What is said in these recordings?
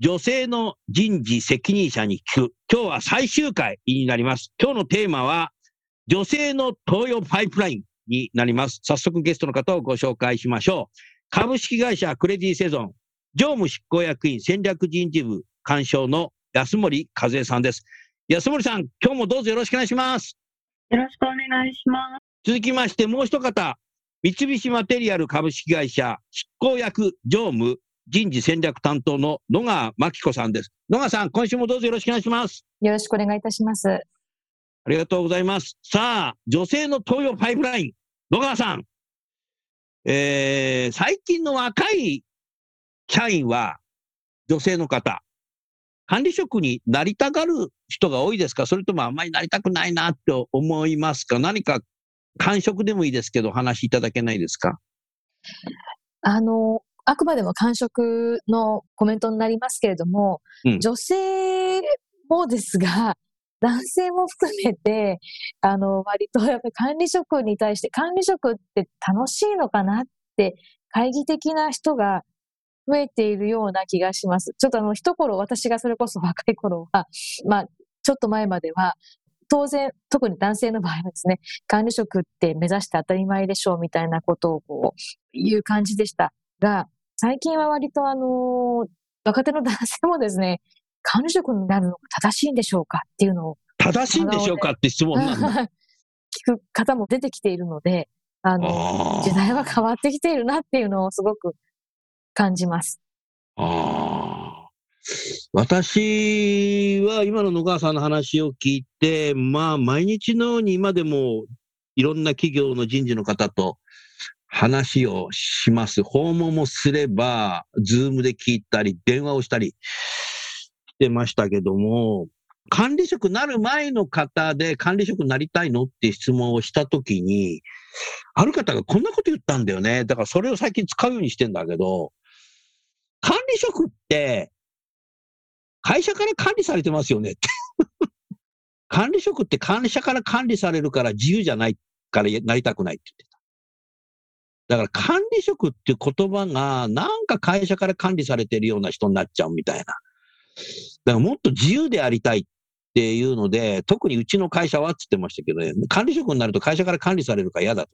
女性の人事責任者に聞く。今日は最終回になります。今日のテーマは、女性の東洋パイプラインになります。早速ゲストの方をご紹介しましょう。株式会社クレディセゾン、常務執行役員戦略人事部干渉の安森和恵さんです。安森さん、今日もどうぞよろしくお願いします。よろしくお願いします。続きまして、もう一方、三菱マテリアル株式会社執行役常務人事戦略担当の野川真紀子さんです。野川さん、今週もどうぞよろしくお願いします。よろしくお願いいたします。ありがとうございます。さあ、女性の東洋パイプライン、野川さん。えー、最近の若い社員は女性の方、管理職になりたがる人が多いですか？それともあんまりなりたくないなと思いますか？何か感触でもいいですけど、話いただけないですか？あの、あくまでも感触のコメントになりますけれども、うん、女性もですが、男性も含めて、あの、割とやっぱり管理職に対して、管理職って楽しいのかなって、懐疑的な人が増えているような気がします。ちょっとあの、一頃、私がそれこそ若い頃は、まあ、ちょっと前までは、当然、特に男性の場合はですね、管理職って目指して当たり前でしょうみたいなことをこう言う感じでしたが、最近は割とあの、若手の男性もですね、管理職になるのが正しいんでしょうかっていうのを。正しいんでしょうかって質問なんだ。聞く方も出てきているので、あの、時代は変わってきているなっていうのをすごく感じます。ああ。私は今の野川さんの話を聞いて、まあ、毎日のように今でもいろんな企業の人事の方と話をします。訪問もすれば、ズームで聞いたり、電話をしたりしてましたけども、管理職なる前の方で管理職になりたいのって質問をしたときに、ある方がこんなこと言ったんだよね。だからそれを最近使うようにしてんだけど、管理職って会社から管理されてますよねって 管理職って会社から管理されるから自由じゃないからなりたくないってって。だから管理職っていう言葉がなんか会社から管理されてるような人になっちゃうみたいな。だからもっと自由でありたいっていうので、特にうちの会社はって言ってましたけどね、管理職になると会社から管理されるか嫌だと。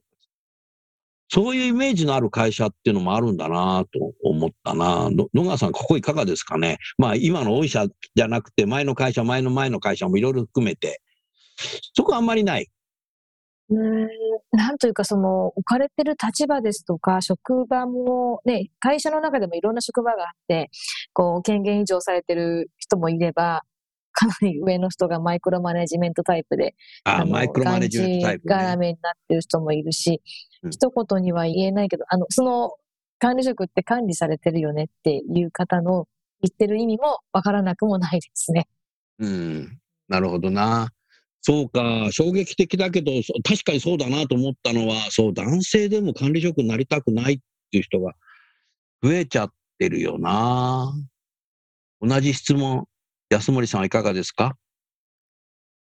そういうイメージのある会社っていうのもあるんだなと思ったな野川さん、ここいかがですかね。まあ、今の御社じゃなくて、前の会社、前の前の会社もいろいろ含めて、そこあんまりない。うん、なんというか、その、置かれてる立場ですとか、職場も、ね、会社の中でもいろんな職場があって、こう、権限移譲されてる人もいれば、かなり上の人がマイクロマネジメントタイプで、ああマイクロマネジメントタイプ、ね。絡めになってる人もいるし、うん、一言には言えないけど、あの、その管理職って管理されてるよねっていう方の言ってる意味もわからなくもないですね。うん。なるほどな。そうか、衝撃的だけど、確かにそうだなと思ったのは、そう、男性でも管理職になりたくないっていう人が増えちゃってるよな。同じ質問、安森さんはいかがですか？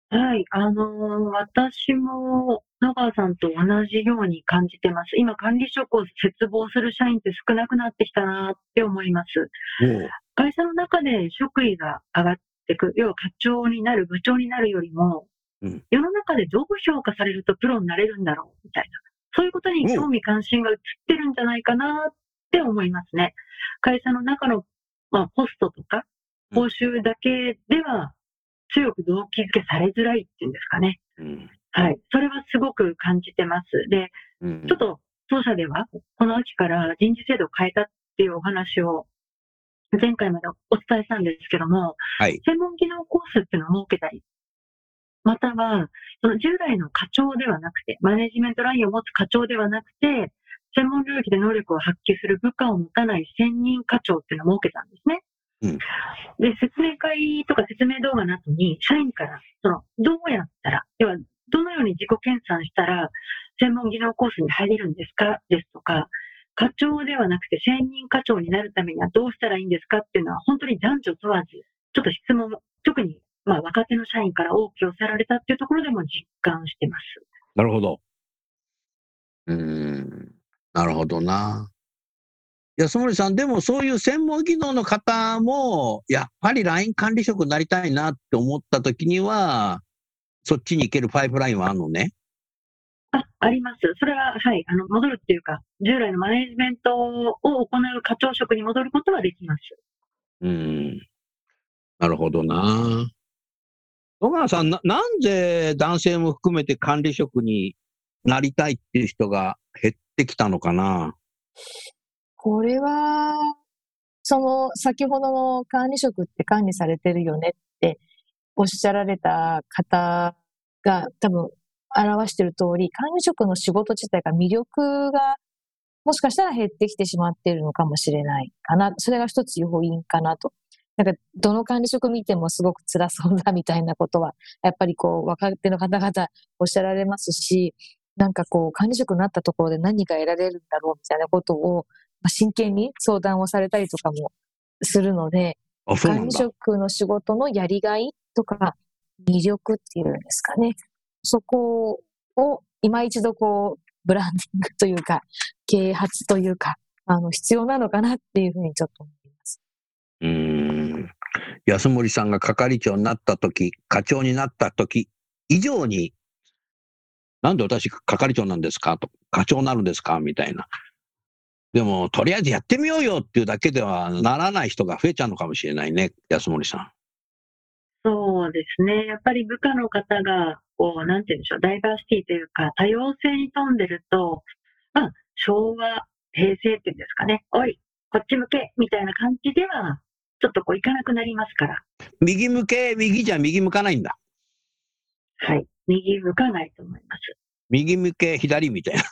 はい、あのー、私も野川さんと同じように感じてます。今、管理職を切望する社員って少なくなってきたなって思います。会社の中で職位が上がってく、要は課長になる、部長になるよりも、うん、世の中でどう評価されるとプロになれるんだろうみたいな、そういうことに興味関心が移ってるんじゃないかなって思いますね。会社の中の、まあ、ポストとか、報酬だけでは強く動機づけされづらいっていうんですかね。うん、はい。それはすごく感じてます。で、うん、ちょっと当社では、この秋から人事制度を変えたっていうお話を前回までお伝えしたんですけども、はい、専門技能コースっていうのを設けたり、または、その従来の課長ではなくて、マネジメントラインを持つ課長ではなくて、専門領域で能力を発揮する部下を持たない専任課長っていうのを設けたんですね。うん、で、説明会とか説明動画の後に、社員から、その、どうやったら、要は、どのように自己研鑽したら、専門技能コースに入れるんですか？ですとか、課長ではなくて専任課長になるためにはどうしたらいいんですか？っていうのは、本当に男女問わず、ちょっと質問、特に、まあ、若手の社員から多く寄せられたっていうところでも実感してます。なるほど。うん。なるほどな。安森さん、でもそういう専門技能の方も、やっぱり LINE 管理職になりたいなって思った時には、そっちに行けるパイプラインはあるのね？あ、あります。それは、はい、あの、戻るっていうか、従来のマネジメントを行う課長職に戻ることはできます。うん。なるほどな。野川さん、な、なんで男性も含めて管理職になりたいっていう人が減ってきたのかな？これは、その先ほどの管理職って管理されてるよねっておっしゃられた方が多分表してる通り、管理職の仕事自体が魅力がもしかしたら減ってきてしまっているのかもしれないかな。それが一つ要因かなと。なんか、どの管理職見てもすごく辛そうだみたいなことは、やっぱりこう、若手の方々おっしゃられますし、なんかこう、管理職になったところで何が得られるんだろうみたいなことを、まあ、真剣に相談をされたりとかもするので、管理職の仕事のやりがいとか魅力っていうんですかね。そこを今一度こう、ブランディングというか、啓発というか、あの、必要なのかなっていうふうにちょっと思い。うん。安森さんが係長になった時、課長になった時以上になんで私係長なんですかと、課長になるんですかみたいな。でも、とりあえずやってみようよっていうだけではならない人が増えちゃうのかもしれないね、安森さん。そうですね。やっぱり部下の方が、こう、なんて言うんでしょう、ダイバーシティというか、多様性に富んでると、まあ、昭和、平成っていうんですかね、おい、こっち向けみたいな感じでは、ちょっとこういかなくなりますから。右向け、右じゃ右向かないんだ。はい。右向かないと思います。右向け左みたいな。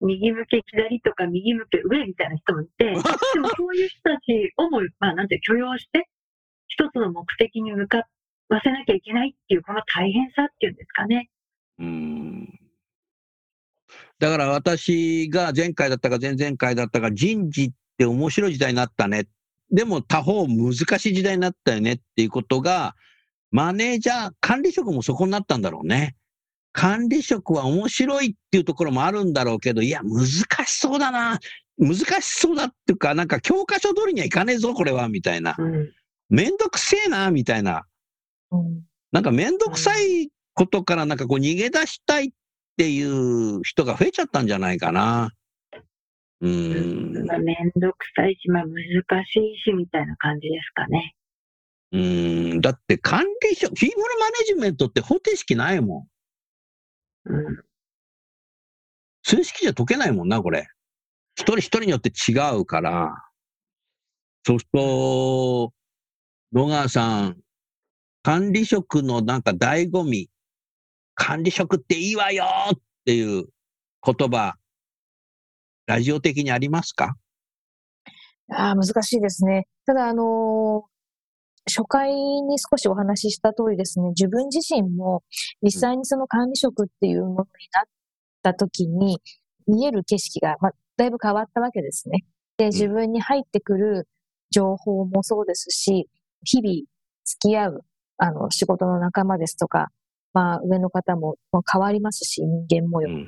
右向け左とか右向け上みたいな人もいて、でもそういう人たちをも、まあなんて許容して、一つの目的に向かわせなきゃいけないっていう、この大変さっていうんですかね。うんだから私が前回だったか前々回だったか人事って面白い時代になったね。でも他方難しい時代になったよねっていうことがマネージャー、管理職もそこになったんだろうね。管理職は面白いっていうところもあるんだろうけど、いや、難しそうだな。難しそうだっていうか、なんか教科書通りにはいかねえぞ、これは、みたいな。めんどくせえな、みたいな。うん、なんかめんどくさいことからなんかこう逃げ出したいっていう人が増えちゃったんじゃないかな。うん。めんどくさいし、まあ難しいし、みたいな感じですかね。うん、だって管理職、フィーブルマネジメントって方程式ないもん。うん。数式じゃ解けないもんな、これ。一人一人によって違うから。そうすると、野川さん、管理職のなんか醍醐味、管理職っていいわよっていう言葉、ラジオ的にありますか？ああ、難しいですね。ただ、あのー初回に少しお話しした通りですね、自分自身も実際にその管理職っていうものになった時に見える景色が、まあ、だいぶ変わったわけですね。で、自分に入ってくる情報もそうですし、日々付き合う、あの、仕事の仲間ですとか、まあ、上の方も変わりますし、人間模様も。うん、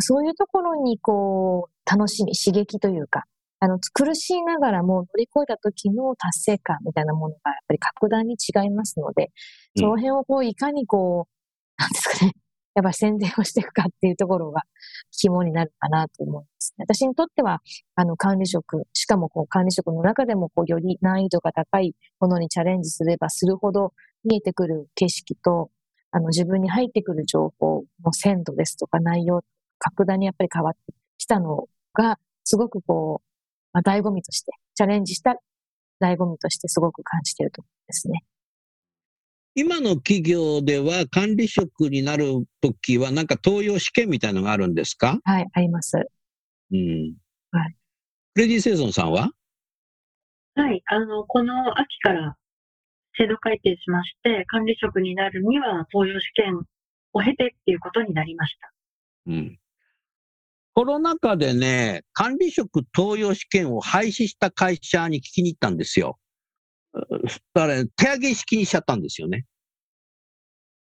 そういうところに、こう、楽しみ、刺激というか、あの、苦しいながらも乗り越えた時の達成感みたいなものがやっぱり格段に違いますので、その辺をこう、いかにこう、なんですかね、やっぱ宣伝をしていくかっていうところが肝になるかなと思いますね。私にとっては、あの、管理職、しかもこう管理職の中でもこうより難易度が高いものにチャレンジすればするほど見えてくる景色と、あの、自分に入ってくる情報の鮮度ですとか内容、格段にやっぱり変わってきたのが、すごくこう、まあ、醍醐味として、チャレンジした醍醐味としてすごく感じているところですね。今の企業では管理職になるときは、なんか登用試験みたいなのがあるんですか？はい、あります。うん。はい。フレディ・セイゾンさんは？はい、あの、この秋から制度改定しまして、管理職になるには登用試験を経てっていうことになりました。うん。コロナ禍でね、管理職登用試験を廃止した会社に聞きに行ったんですよ。だから、手上げ式にしちゃったんですよね。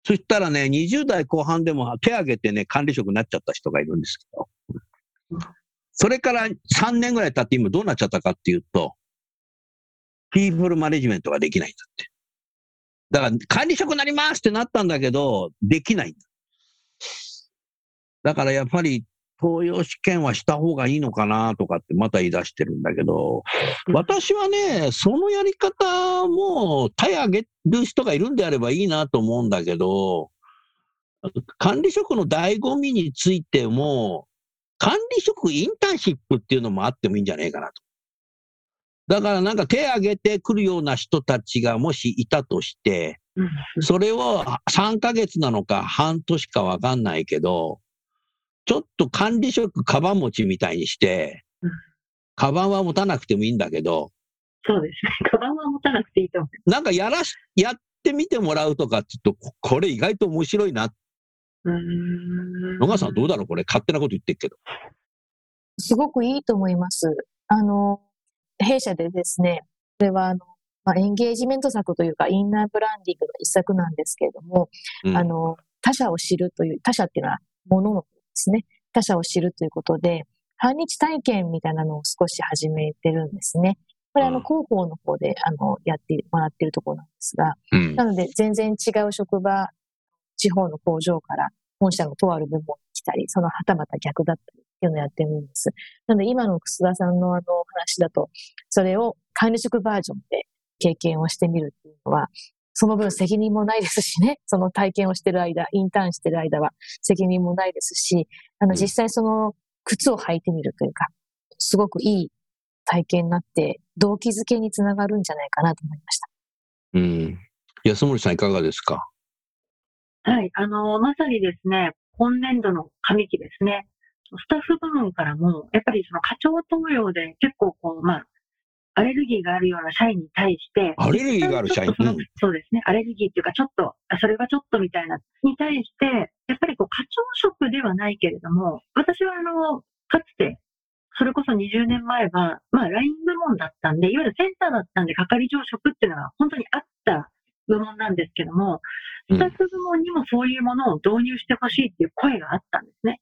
そしたらね、20代後半でも手上げてね、管理職になっちゃった人がいるんですけど。それから3年ぐらい経って今どうなっちゃったかっていうと、ピープルマネジメントができないんだって。だから管理職になりますってなったんだけど、できないんだ。だからやっぱり東洋試験はした方がいいのかなとかってまた言い出してるんだけど、私はね、そのやり方も手上げる人がいるんであればいいなと思うんだけど、管理職の醍醐味についても、管理職インターンシップっていうのもあってもいいんじゃないかなと。だからなんか手挙げてくるような人たちがもしいたとして、それを3ヶ月なのか半年かわかんないけど、ちょっと管理職カバン持ちみたいにして、カバンは持たなくてもいいんだけど、そうですね。カバンは持たなくていいと思う。なんかやらし、やってみてもらうとかって言うと、これ意外と面白いな。うん。野川さんどうだろう？これ勝手なこと言ってるけど。すごくいいと思います。あの、弊社でですね、これはあの、まあ、エンゲージメント策というか、インナーブランディングの一策なんですけれども、うん、あの、他者を知るという、他者っていうのは物のですね、他者を知るということで、半日体験みたいなのを少し始めてるんですね。これ、あの、広報の方で、あの、やってもらってるところなんですが、うん、なので、全然違う職場、地方の工場から本社のとある部門に来たり、そのはたまた逆だったりっていうのをやってるんです。なので、今の楠田さんのあの話だと、それを管理職バージョンで経験をしてみるっていうのは、その分責任もないですしね、その体験をしてる間、インターンしてる間は責任もないですし、あの、実際その靴を履いてみるというか、すごくいい体験になって、動機づけにつながるんじゃないかなと思いました。うん。安森さんいかがですか？はい、あの、まさにですね、今年度の上期ですね、スタッフ部門からも、やっぱりその課長登用で結構こう、まあ、アレルギーがあるような社員に対して、アレルギーがある社員、うん、そうですね。アレルギーっていうか、ちょっと、それはちょっとみたいな、に対して、やっぱりこう、課長職ではないけれども、私はあの、かつて、それこそ20年前は、まあ、ライン部門だったんで、いわゆるセンターだったんで、係長職っていうのは本当にあった部門なんですけども、スタッフ部門にもそういうものを導入してほしいっていう声があったんですね。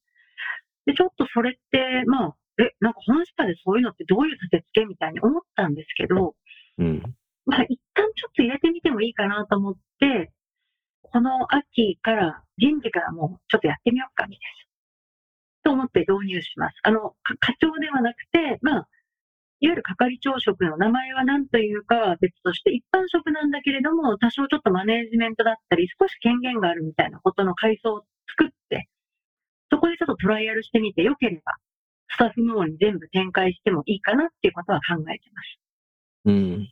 で、ちょっとそれって、まあ、え、なんか本社でそういうのってどういう立て付けみたいに思ったんですけど、うん、まあ一旦ちょっと入れてみてもいいかなと思って、この秋から人事からもちょっとやってみようかみたいな。と思って導入します。あの、課長ではなくて、まあ、いわゆる係長職の名前は何というかは別として、一般職なんだけれども、多少ちょっとマネージメントだったり、少し権限があるみたいなことの階層を作って、そこでちょっとトライアルしてみて、よければ、スタッフ部門に全部展開してもいいかなっていうことは考えてます。うん。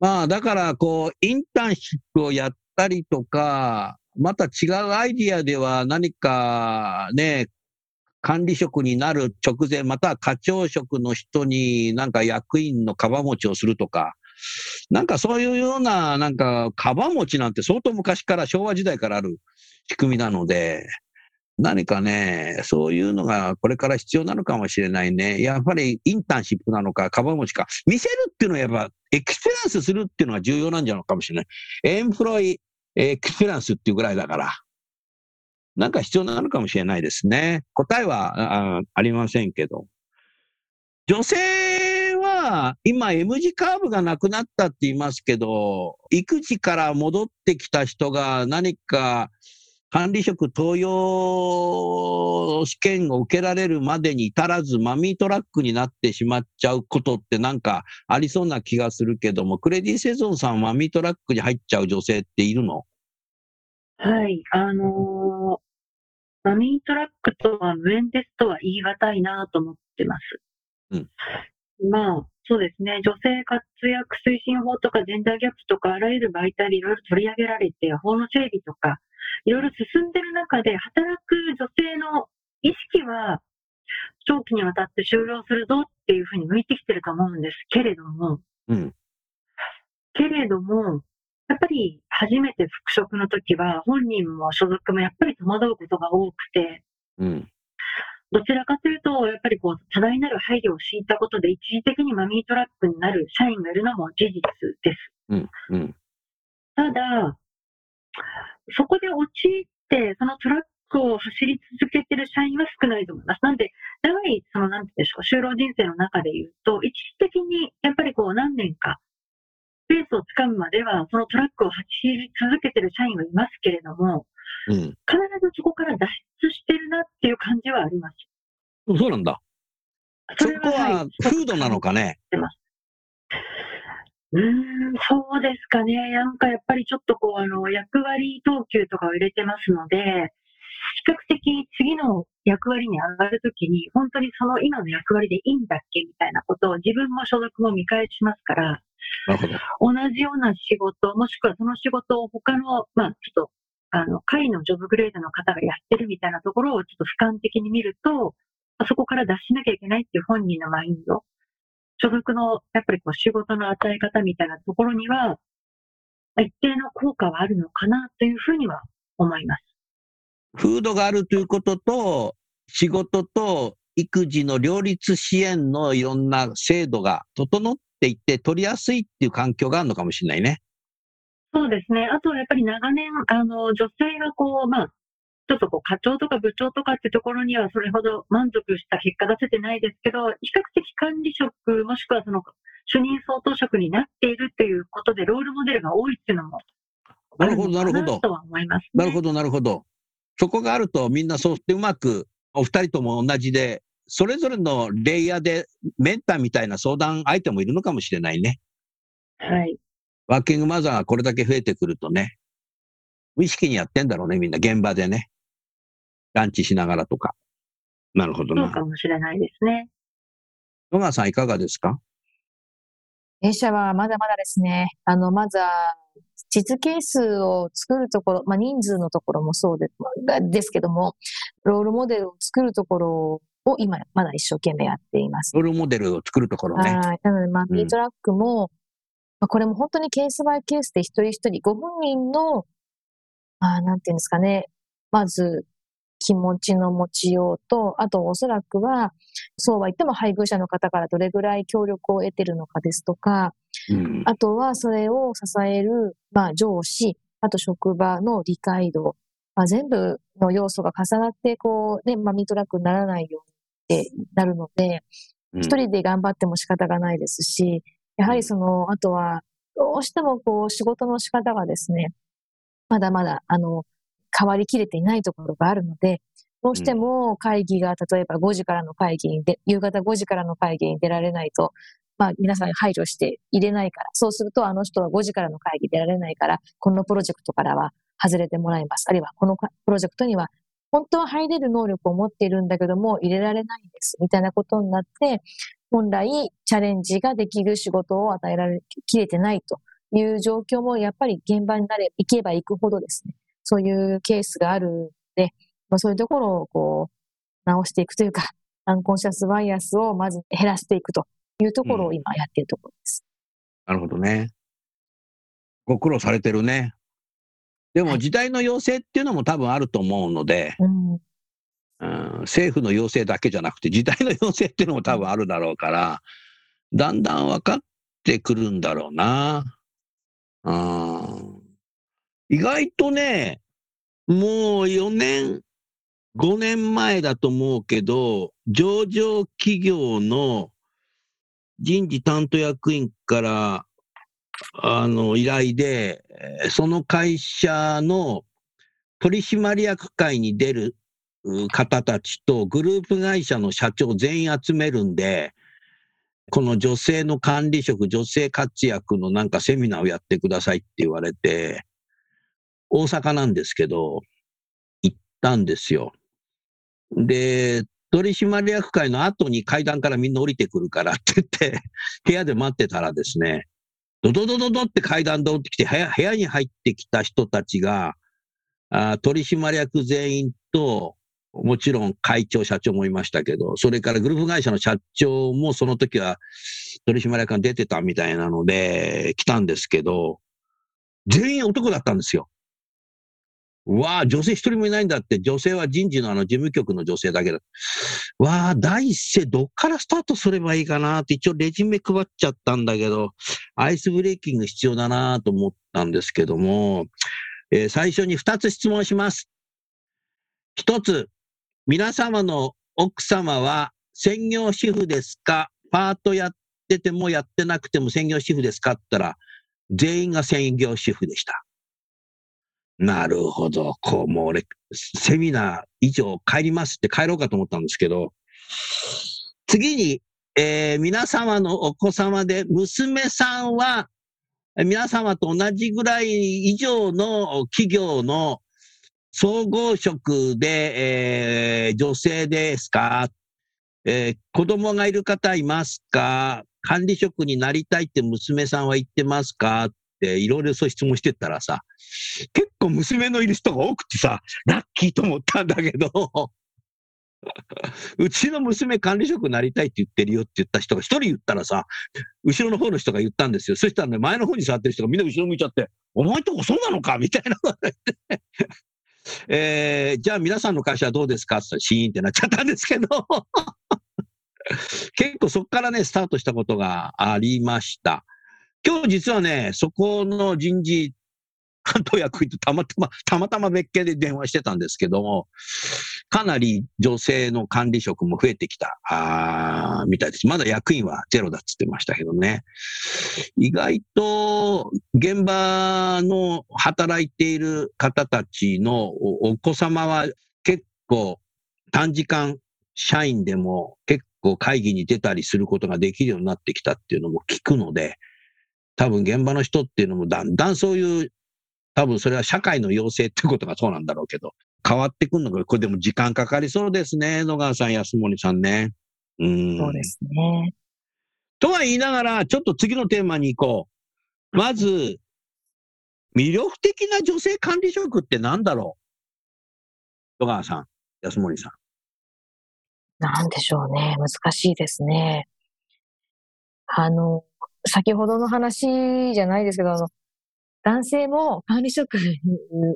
まあ、だから、こう、インターンシップをやったりとか、また違うアイディアでは何かね、管理職になる直前、または課長職の人になんか役員のカバ持ちをするとか、なんかそういうような、なんか、カバ持ちなんて相当昔から昭和時代からある仕組みなので、何かね、そういうのがこれから必要なのかもしれないね。やっぱりインターンシップなのか、カバン持ちか。見せるっていうのはやっぱエクスペランスするっていうのが重要なんじゃないかもしれない。エンプロイエクスペランスっていうぐらいだから。なんか必要なのかもしれないですね。答えはあありませんけど。女性は今 M 字カーブがなくなったって言いますけど、育児から戻ってきた人が何か管理職登用試験を受けられるまでに至らず、マミートラックになってしまっちゃうことってなんかありそうな気がするけども、クレディ・セゾンさん、マミートラックに入っちゃう女性っているの？はい、あのー、マミートラックとは無縁ですとは言い難いなと思ってます。うん。まあ、そうですね。女性活躍推進法とかジェンダーギャップとかあらゆる媒体でいろいろ取り上げられて、法の整備とか、いろいろ進んでる中で、働く女性の意識は、長期にわたって就労するぞっていうふうに向いてきてると思うんですけれども、うん、けれども、やっぱり初めて復職の時は、本人も所属もやっぱり戸惑うことが多くて、うん、どちらかというと、やっぱりこう、多大なる配慮を敷いたことで、一時的にマミートラックになる社員がいるのも事実です。うん。うん、ただ、そこで陥って、そのトラックを走り続けてる社員は少ないと思います。なんで、長い、その、なんていうんでしょう、就労人生の中で言うと、一時的に、やっぱりこう、何年か、ペースをつかむまでは、そのトラックを走り続けてる社員はいますけれども、うん、必ずそこから脱出してるなっていう感じはあります。そうなんだ。そこは、風土なのかね？うん、そうですかね。なんかやっぱりちょっとこう、あの、役割等級とかを入れてますので、比較的次の役割に上がるときに、本当にその今の役割でいいんだっけみたいなことを自分も所属も見返しますから、同じような仕事、もしくはその仕事を他の、まあちょっと、あの、会のジョブグレードの方がやってるみたいなところをちょっと俯瞰的に見ると、そこから脱しなきゃいけないっていう本人のマインド所属のやっぱりこう仕事の与え方みたいなところには、一定の効果はあるのかなというふうには思います。風土があるということと、仕事と育児の両立支援のいろんな制度が整っていって取りやすいっていう環境があるのかもしれないね。そうですね。あとはやっぱり長年、あの、女性がこう、まあ、ちょっとこう課長とか部長とかってところにはそれほど満足した結果出せてないですけど、比較的管理職、もしくはその主任相当職になっているということで、ロールモデルが多いっていうのもなるほど、なるほど。とは思います、ね、なるほど、なるほど。そこがあるとみんなそうしてうまく、お二人とも同じで、それぞれのレイヤーでメンターみたいな相談相手もいるのかもしれないね。はい。ワーキングマザーがこれだけ増えてくるとね、無意識にやってんだろうね、みんな現場でね。ランチしながらとか。なるほどな。そうかもしれないですね。野川さんいかがですか？弊社はまだまだですね。あの、まずは、地図ケースを作るところ、まあ、人数のところもそうでですけども、ロールモデルを作るところを今、まだ一生懸命やっています。ロールモデルを作るところね。はい。なので、まあ、ミートラックも、うん、まあ、これも本当にケースバイケースで一人一人、ご本人の、まあ、なんていうんですかね、まず、気持ちの持ちようと、あとおそらくは、そうは言っても配偶者の方からどれぐらい協力を得てるのかですとか、うん、あとはそれを支える、まあ、上司、あと職場の理解度、まあ、全部の要素が重なって、こう、ね、まあ、ミートラックにならないようになるので、一、うん、人で頑張っても仕方がないですし、やはりその、あとは、どうしてもこう、仕事の仕方がですね、まだまだ、あの、変わりきれていないところがあるので、どうしても会議が、例えば5時からの会議にで、夕方5時からの会議に出られないと、まあ皆さん配慮して入れないから、そうするとあの人は5時からの会議出られないから、このプロジェクトからは外れてもらいます。あるいはこのプロジェクトには本当は入れる能力を持っているんだけども入れられないんです。みたいなことになって、本来チャレンジができる仕事を与えられきれてないという状況もやっぱり現場になれ、行けば行くほどですね、そういうケースがあるので、まあ、そういうところをこう、直していくというか、アンコンシャスバイアスをまず減らしていくというところを今やっているところです。うん、なるほどね。ご苦労されてるね。でも時代の要請っていうのも多分あると思うので、うん、うん、政府の要請だけじゃなくて時代の要請っていうのも多分あるだろうから、だんだん分かってくるんだろうな。うん意外とね、もう4年、5年前だと思うけど、上場企業の人事担当役員から、あの、依頼で、その会社の取締役会に出る方たちとグループ会社の社長全員集めるんで、この女性の管理職、女性活躍のなんかセミナーをやってくださいって言われて、大阪なんですけど、行ったんですよ。で、取締役会の後に階段からみんな降りてくるからって言って、部屋で待ってたらですね、ドドドドドって階段で降りてきて、部屋に入ってきた人たちが、あ取締役全員と、もちろん会長、社長もいましたけど、それからグループ会社の社長もその時は取締役が出てたみたいなので来たんですけど、全員男だったんですよ。わあ、女性一人もいないんだって、女性は人事のあの事務局の女性だけだ。わあ、第一声どっからスタートすればいいかなって一応レジュメ配っちゃったんだけど、アイスブレーキング必要だなと思ったんですけども、えー、最初に二つ質問します。一つ、皆様の奥様は専業主婦ですか？パートやっててもやってなくても専業主婦ですか？って言ったら、全員が専業主婦でした。なるほど。こう、もう俺、セミナー以上帰りますって帰ろうかと思ったんですけど、次に、えー、皆様のお子様で、娘さんは、皆様と同じぐらい以上の企業の総合職で、えー、女性ですか、えー、子供がいる方いますか？管理職になりたいって娘さんは言ってますか？いろいろそう質問してたらさ、結構娘のいる人が多くてさ、ラッキーと思ったんだけど、うちの娘管理職になりたいって言ってるよって言った人が一人言ったらさ、後ろの方の人が言ったんですよ。そしたらね、前の方に座ってる人がみんな後ろ向いちゃって、お前とこそうなのかみたいなこと言って えー、じゃあ皆さんの会社はどうですかってシーンってなっちゃったんですけど 結構そこからね、スタートしたことがありました。今日実はね、そこの人事関東役員とたまたま、たまたま別件で電話してたんですけども、かなり女性の管理職も増えてきた、あみたいです。まだ役員はゼロだっつってましたけどね。意外と現場の働いている方たちのお子様は結構短時間社員でも結構会議に出たりすることができるようになってきたっていうのも聞くので、多分現場の人っていうのもだんだんそういう、多分それは社会の要請ってことがそうなんだろうけど、変わってくるのが、これでも時間かかりそうですね、野川さん、安森さんね。うん。そうですね。とは言いながら、ちょっと次のテーマに行こう。まず、魅力的な女性管理職って何だろう野川さん、安森さん。なんでしょうね。難しいですね。あの、先ほどの話じゃないですけど、あの、男性も管理職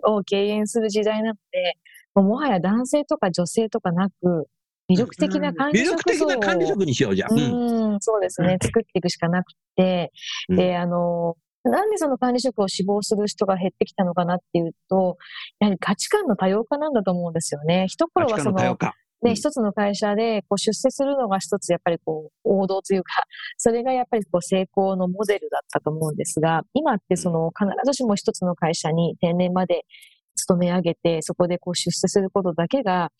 を敬遠する時代なので、もはや男性とか女性とかなく、魅力的な管理職魅力的な管理職にしようじゃん。うん、そうですね。作っていくしかなくて、で、あの、なんでその管理職を志望する人が減ってきたのかなっていうと、やはり価値観の多様化なんだと思うんですよね。一頃はその、で、一つの会社でこう出世するのが一つやっぱりこう王道というか、それがやっぱりこう成功のモデルだったと思うんですが、今ってその必ずしも一つの会社に定年まで勤め上げて、そこでこう出世することだけが、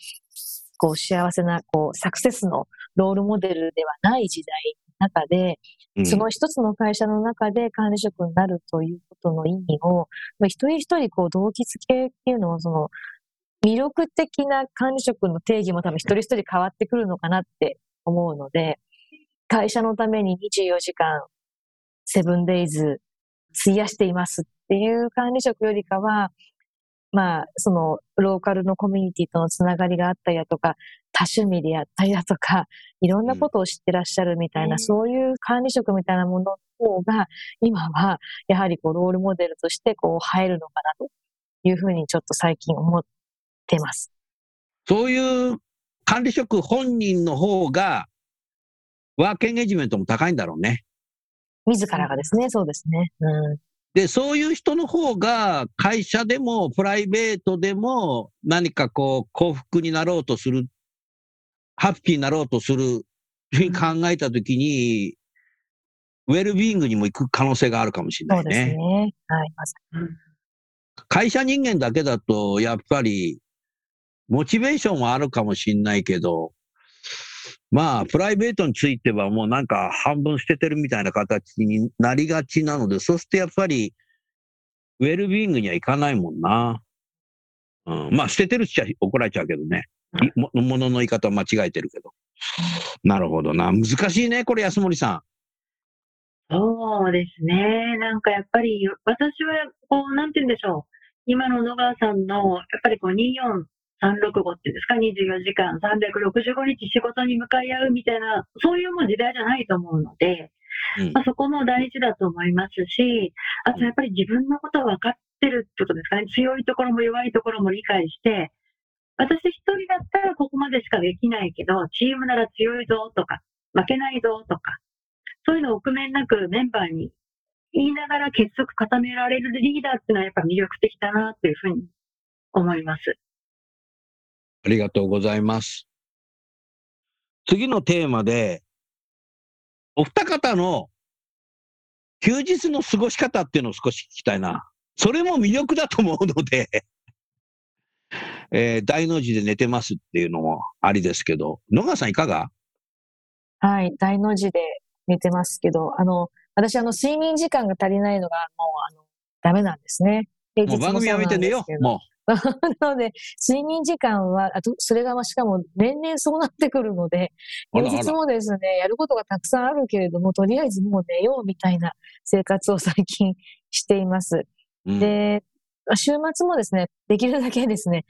こう幸せなこうサクセスのロールモデルではない時代の中で、その一つの会社の中で管理職になるということの意味を、一人一人こう動機付けっていうのをその魅力的な管理職の定義も多分一人一人変わってくるのかなって思うので、会社のために24時間、セブンデイズ、費やしていますっていう管理職よりかは、まあ、その、ローカルのコミュニティとのつながりがあったりだとか、多趣味でやったりだとか、いろんなことを知ってらっしゃるみたいな、うん、そういう管理職みたいなものの方が、今は、やはりこう、ロールモデルとして、こう、入るのかなというふうにちょっと最近思ってます。そういう管理職本人の方が、ワークエンゲージメントも高いんだろうね。自らがですね、そうですね。うん、で、そういう人の方が、会社でもプライベートでも何かこう幸福になろうとする、ハッピーになろうとする、に考えたときに、ウェルビーイングにも行く可能性があるかもしれないね。そうですね。はい、まさに。会社人間だけだと、やっぱり、モチベーションはあるかもしんないけど、まあ、プライベートについてはもうなんか半分捨ててるみたいな形になりがちなので、そうしてやっぱり、ウェルビーイングにはいかないもんな。うん、まあ、捨ててるっちゃ怒られちゃうけどね。ものの言い方間違えてるけど。なるほどな。難しいね、これ、安森さん。そうですね。なんかやっぱり、私は、こう、なんて言うんでしょう。今の野川さんの、やっぱりこう、24365っていうんですか、24時間365日仕事に向かい合うみたいな、そういうもう時代じゃないと思うので、うん、まあ、そこも大事だと思いますし、あとやっぱり自分のことを分かってるってことですかね？強いところも弱いところも理解して、私一人だったらここまでしかできないけど、チームなら強いぞとか、負けないぞとか、そういうのを臆面なくメンバーに言いながら結束固められるリーダーっていうのはやっぱ魅力的だなというふうに思います。ありがとうございます。次のテーマで、お二方の休日の過ごし方っていうのを少し聞きたいな。それも魅力だと思うので えー、大の字で寝てますっていうのもありですけど、野川さんいかが？はい、大の字で寝てますけど、あの、私、あの、睡眠時間が足りないのが、もう、あの、ダメなんですね。もう番組やめて寝よう、もう。なので、睡眠時間は、あと、それがしかも年々そうなってくるので、平日もですね、やることがたくさんあるけれども、とりあえずもう寝ようみたいな生活を最近しています。うん、で、週末もですね、できるだけですね、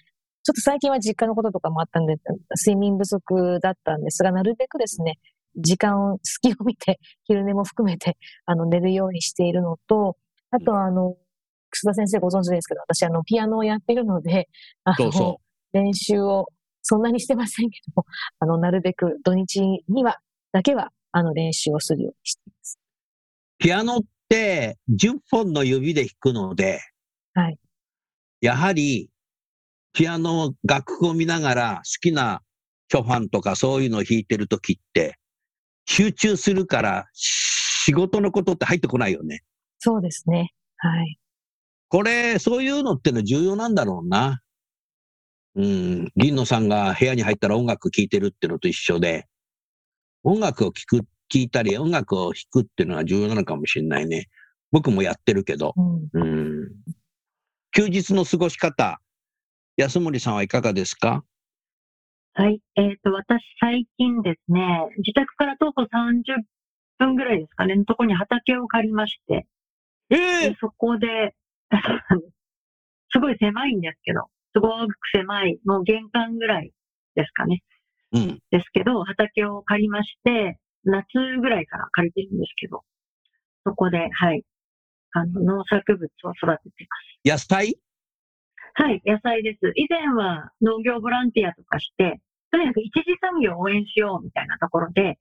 ちょっと最近は実家のこととかもあったんで、睡眠不足だったんですが、なるべくですね、時間を、隙を見て、昼寝も含めて、あの、寝るようにしているのと、あとあの、楠田先生ご存知ですけど、私あの、ピアノをやってるので、あの、練習をそんなにしてませんけども、あの、なるべく土日には、だけは、あの、練習をするようにしています。ピアノって10本の指で弾くので、はい。やはり、ピアノ楽譜を見ながら好きなショファンとかそういうのを弾いてるときって、集中するから仕事のことって入ってこないよね。そうですね。はい。これ、そういうのっての重要なんだろうな。うん。銀野さんが部屋に入ったら音楽聴いてるってのと一緒で、音楽を聴く、聴いたり音楽を弾くっていうのは重要なのかもしれないね。僕もやってるけど。うん、うん休日の過ごし方、安森さんはいかがですか？はい。えっ、ー、と、私、最近ですね、自宅から徒歩30分ぐらいですかね、のとこに畑を借りまして、えー、そこで、すごい狭いんですけど、すごく狭い、もう玄関ぐらいですかね。うん。ですけど、畑を借りまして、夏ぐらいから借りてるんですけど、そこで、はい、あの、農作物を育てています。野菜？はい、野菜です。以前は農業ボランティアとかして、とにかく一次産業を応援しようみたいなところで、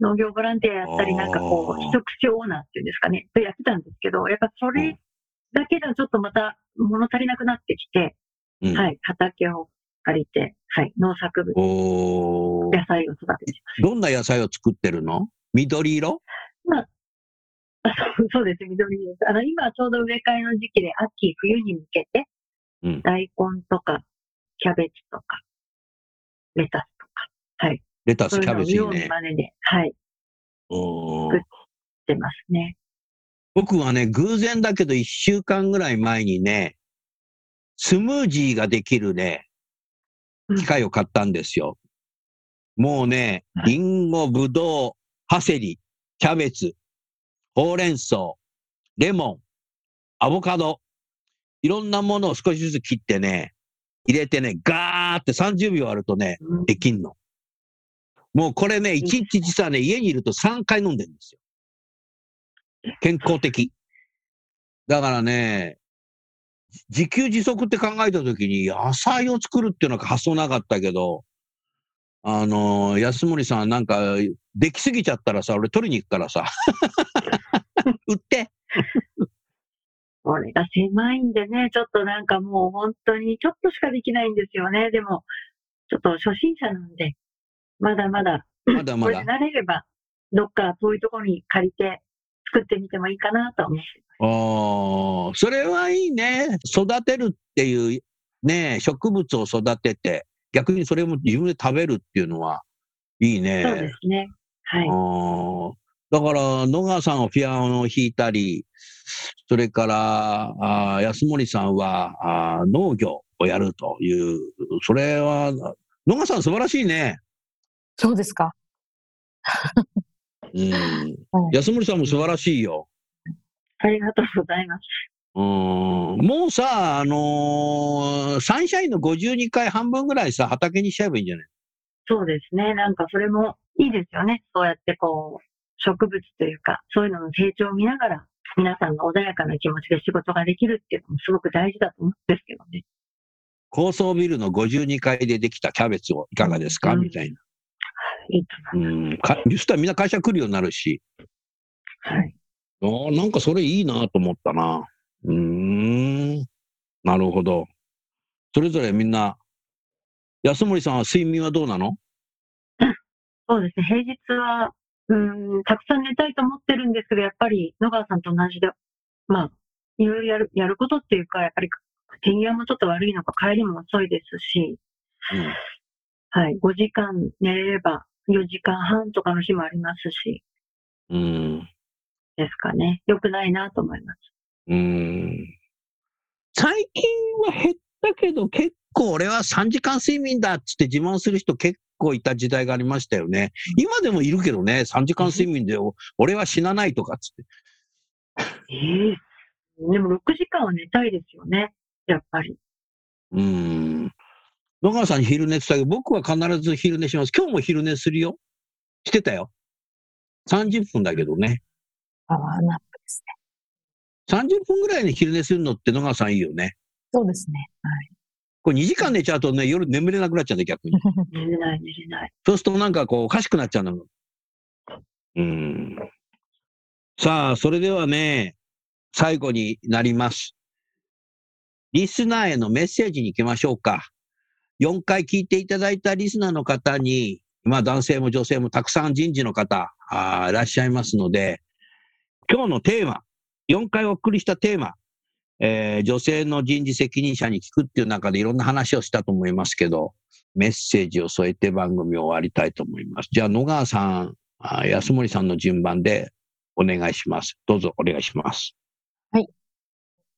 農業ボランティアやったり、なんかこう、一口オーナーっていうんですかね、とやってたんですけど、やっぱそれだけではちょっとまた物足りなくなってきて、うん、はい、畑を借りて、はい、農作物、野菜を育ててます。どんな野菜を作ってるの？緑色？まあ、あそうそうです、緑色。あの、今ちょうど植え替えの時期で、秋、冬に向けて、うん、大根とか、キャベツとか、レタスとか、はい。レタス、キャベツいいね。真似で、はい。作ってますね。僕はね、偶然だけど一週間ぐらい前にね、スムージーができるね、機械を買ったんですよ。うん、もうね、リンゴ、ブドウ、パセリ、キャベツ、ほうれん草、レモン、アボカド、いろんなものを少しずつ切ってね、入れてね、ガーって30秒あるとね、できんの。もうこれね、1日実はね、家にいると3回飲んでるんですよ。健康的。だからね、自給自足って考えたときに、野菜を作るっていうのは発想なかったけど、あのー、安森さんなんか、できすぎちゃったらさ、俺取りに行くからさ。売って。これが狭いんでね、ちょっとなんかもう本当にちょっとしかできないんですよね。でも、ちょっと初心者なんで、まだまだ、まだまだ。これ慣れれば、どっか遠いところに借りて作ってみてもいいかなと思ってます。ああ、それはいいね。育てるっていうね、植物を育てて、逆にそれも自分で食べるっていうのはいいね。そうですね。はい。だから、野川さんはピアノを弾いたり、それからあ安森さんはあ農業をやるという、それは、野川さん素晴らしいね。そうですか。うん、安森さんも素晴らしいよ。ありがとうございます。うんもうさ、あのー、サンシャインの52回半分ぐらいさ、畑にしちゃえばいいんじゃない？そうですね。なんかそれもいいですよね。そうやってこう、植物というか、そういうのの成長を見ながら、皆さんが穏やかな気持ちで仕事ができるっていうのもすごく大事だと思うんですけどね。高層ビルの52階でできたキャベツをいかがですか、うん、みたいな。いいと思います。うん。かそしたらみんな会社来るようになるし。はい。あなんかそれいいなと思ったな。うん。なるほど。それぞれみんな、安森さんは睡眠はどうなの？そうですね。平日は、うん、たくさん寝たいと思ってるんですけど、やっぱり野川さんと同じで、まあ、いろいろやる、やることっていうか、やっぱり、手際もちょっと悪いのか、帰りも遅いですし、うん、はい、5時間寝れれば4時間半とかの日もありますし、うん。ですかね。良くないなと思います。うん。最近は減ったけど、結構俺は3時間睡眠だっつって自慢する人結構いた時代がありましたよね。今でもいるけどね、3時間睡眠で俺は死なないとかっつって。ええー、でも6時間は寝たいですよね、やっぱり。うん。野川さんに昼寝って言ったけど、僕は必ず昼寝します。今日も昼寝するよ。してたよ。30分だけどね。パワーナップですね。30分ぐらいに昼寝するのって野川さんいいよね。そうですね。はい。これ2時間寝ちゃうとね、夜眠れなくなっちゃうんだ、逆に。寝れない、寝れない。そうするとなんかこう、おかしくなっちゃうの。うん。さあ、それではね、最後になります。リスナーへのメッセージに行きましょうか。4回聞いていただいたリスナーの方に、まあ男性も女性もたくさん人事の方あいらっしゃいますので、今日のテーマ、4回お送りしたテーマ、えー、女性の人事責任者に聞くっていう中でいろんな話をしたと思いますけど、メッセージを添えて番組を終わりたいと思います。じゃあ野川さん、安森さんの順番でお願いします。どうぞお願いします。はい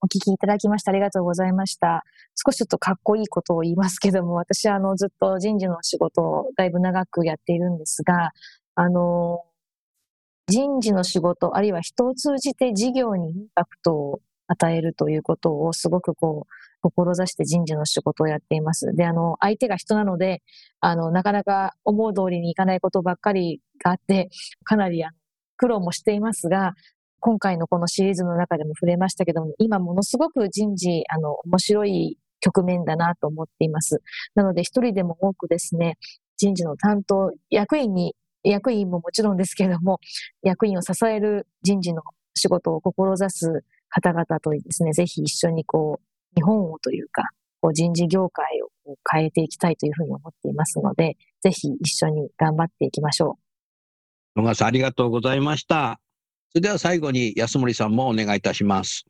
お聞きいただきましてありがとうございました。少しちょっとかっこいいことを言いますけども、私はあのずっと人事の仕事をだいぶ長くやっているんですが、あの、人事の仕事、あるいは人を通じて事業にインパクトを与えるということをすごくこう、志して人事の仕事をやっています。で、あの、相手が人なので、あの、なかなか思う通りにいかないことばっかりがあって、かなり苦労もしていますが、今回のこのシリーズの中でも触れましたけども、今ものすごく人事、あの、面白い局面だなと思っています。なので一人でも多くですね、人事の担当、役員に、役員ももちろんですけれども、役員を支える人事の仕事を志す方々とですね、ぜひ一緒にこう、日本をというか、こう人事業界を変えていきたいというふうに思っていますので、ぜひ一緒に頑張っていきましょう。野川さん、ありがとうございました。それでは最後に安森さんもお願いいたします。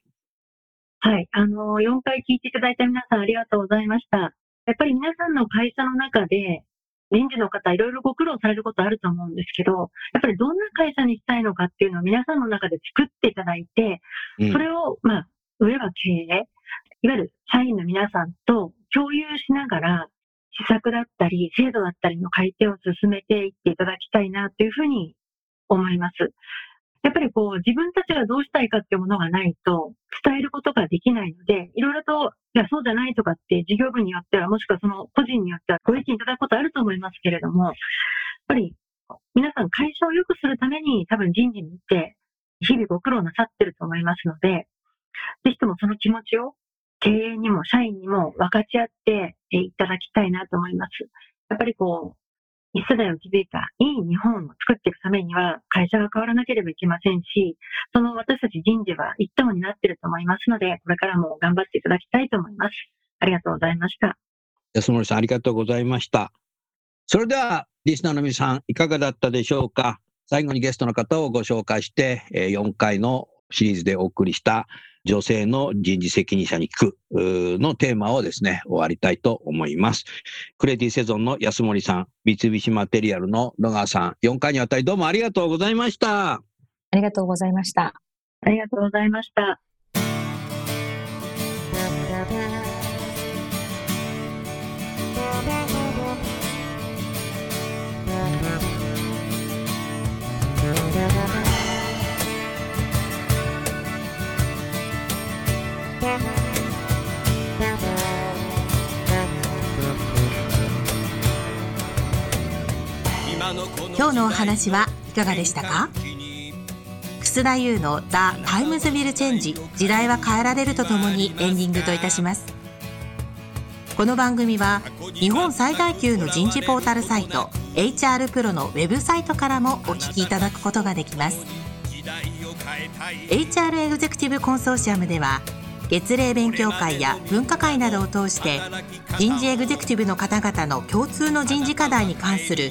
はい。あの、4回聞いていただいた皆さんありがとうございました。やっぱり皆さんの会社の中で、人事の方、いろいろご苦労されることあると思うんですけど、やっぱりどんな会社にしたいのかっていうのを皆さんの中で作っていただいて、それを、まあ、上は経営、いわゆる社員の皆さんと共有しながら、施策だったり、制度だったりの改定を進めていっていただきたいなというふうに思います。やっぱりこう、自分たちがどうしたいかってものがないと、伝えることができないので、いろいろと、いや、そうじゃないとかって事業部によっては、もしくはその個人によってはご意見いただくことあると思いますけれども、やっぱり、皆さん会社を良くするために多分人事に行って、日々ご苦労なさってると思いますので、ぜひともその気持ちを経営にも社員にも分かち合っていただきたいなと思います。やっぱりこう、一世代を築いたいい日本を作っていくためには会社が変わらなければいけませんし、その私たち人事は一等になっていると思いますので、これからも頑張っていただきたいと思います。ありがとうございました。安森さん、ありがとうございました。それでは、リスナーの皆さん、いかがだったでしょうか？最後にゲストの方をご紹介して、4回のシリーズでお送りした女性の人事責任者に聞くのテーマをですね、終わりたいと思います。クレイティセゾンの安森さん、三菱マテリアルの野川さん、4回にわたりどうもありがとうございました。ありがとうございました。ありがとうございました。今日のお話はいかがでしたか？楠田優の「The Times Will Change 時代は変えられる」とともにエンディングといたします。この番組は日本最大級の人事ポータルサイト HR プロのウェブサイトからもお聞きいただくことができます。HR エグゼクティブコンソーシアムでは月例勉強会や分科会などを通して人事エグゼクティブの方々の共通の人事課題に関する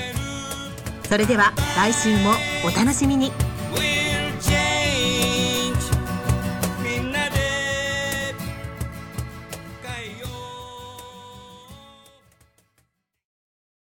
それでは来週もお楽しみに。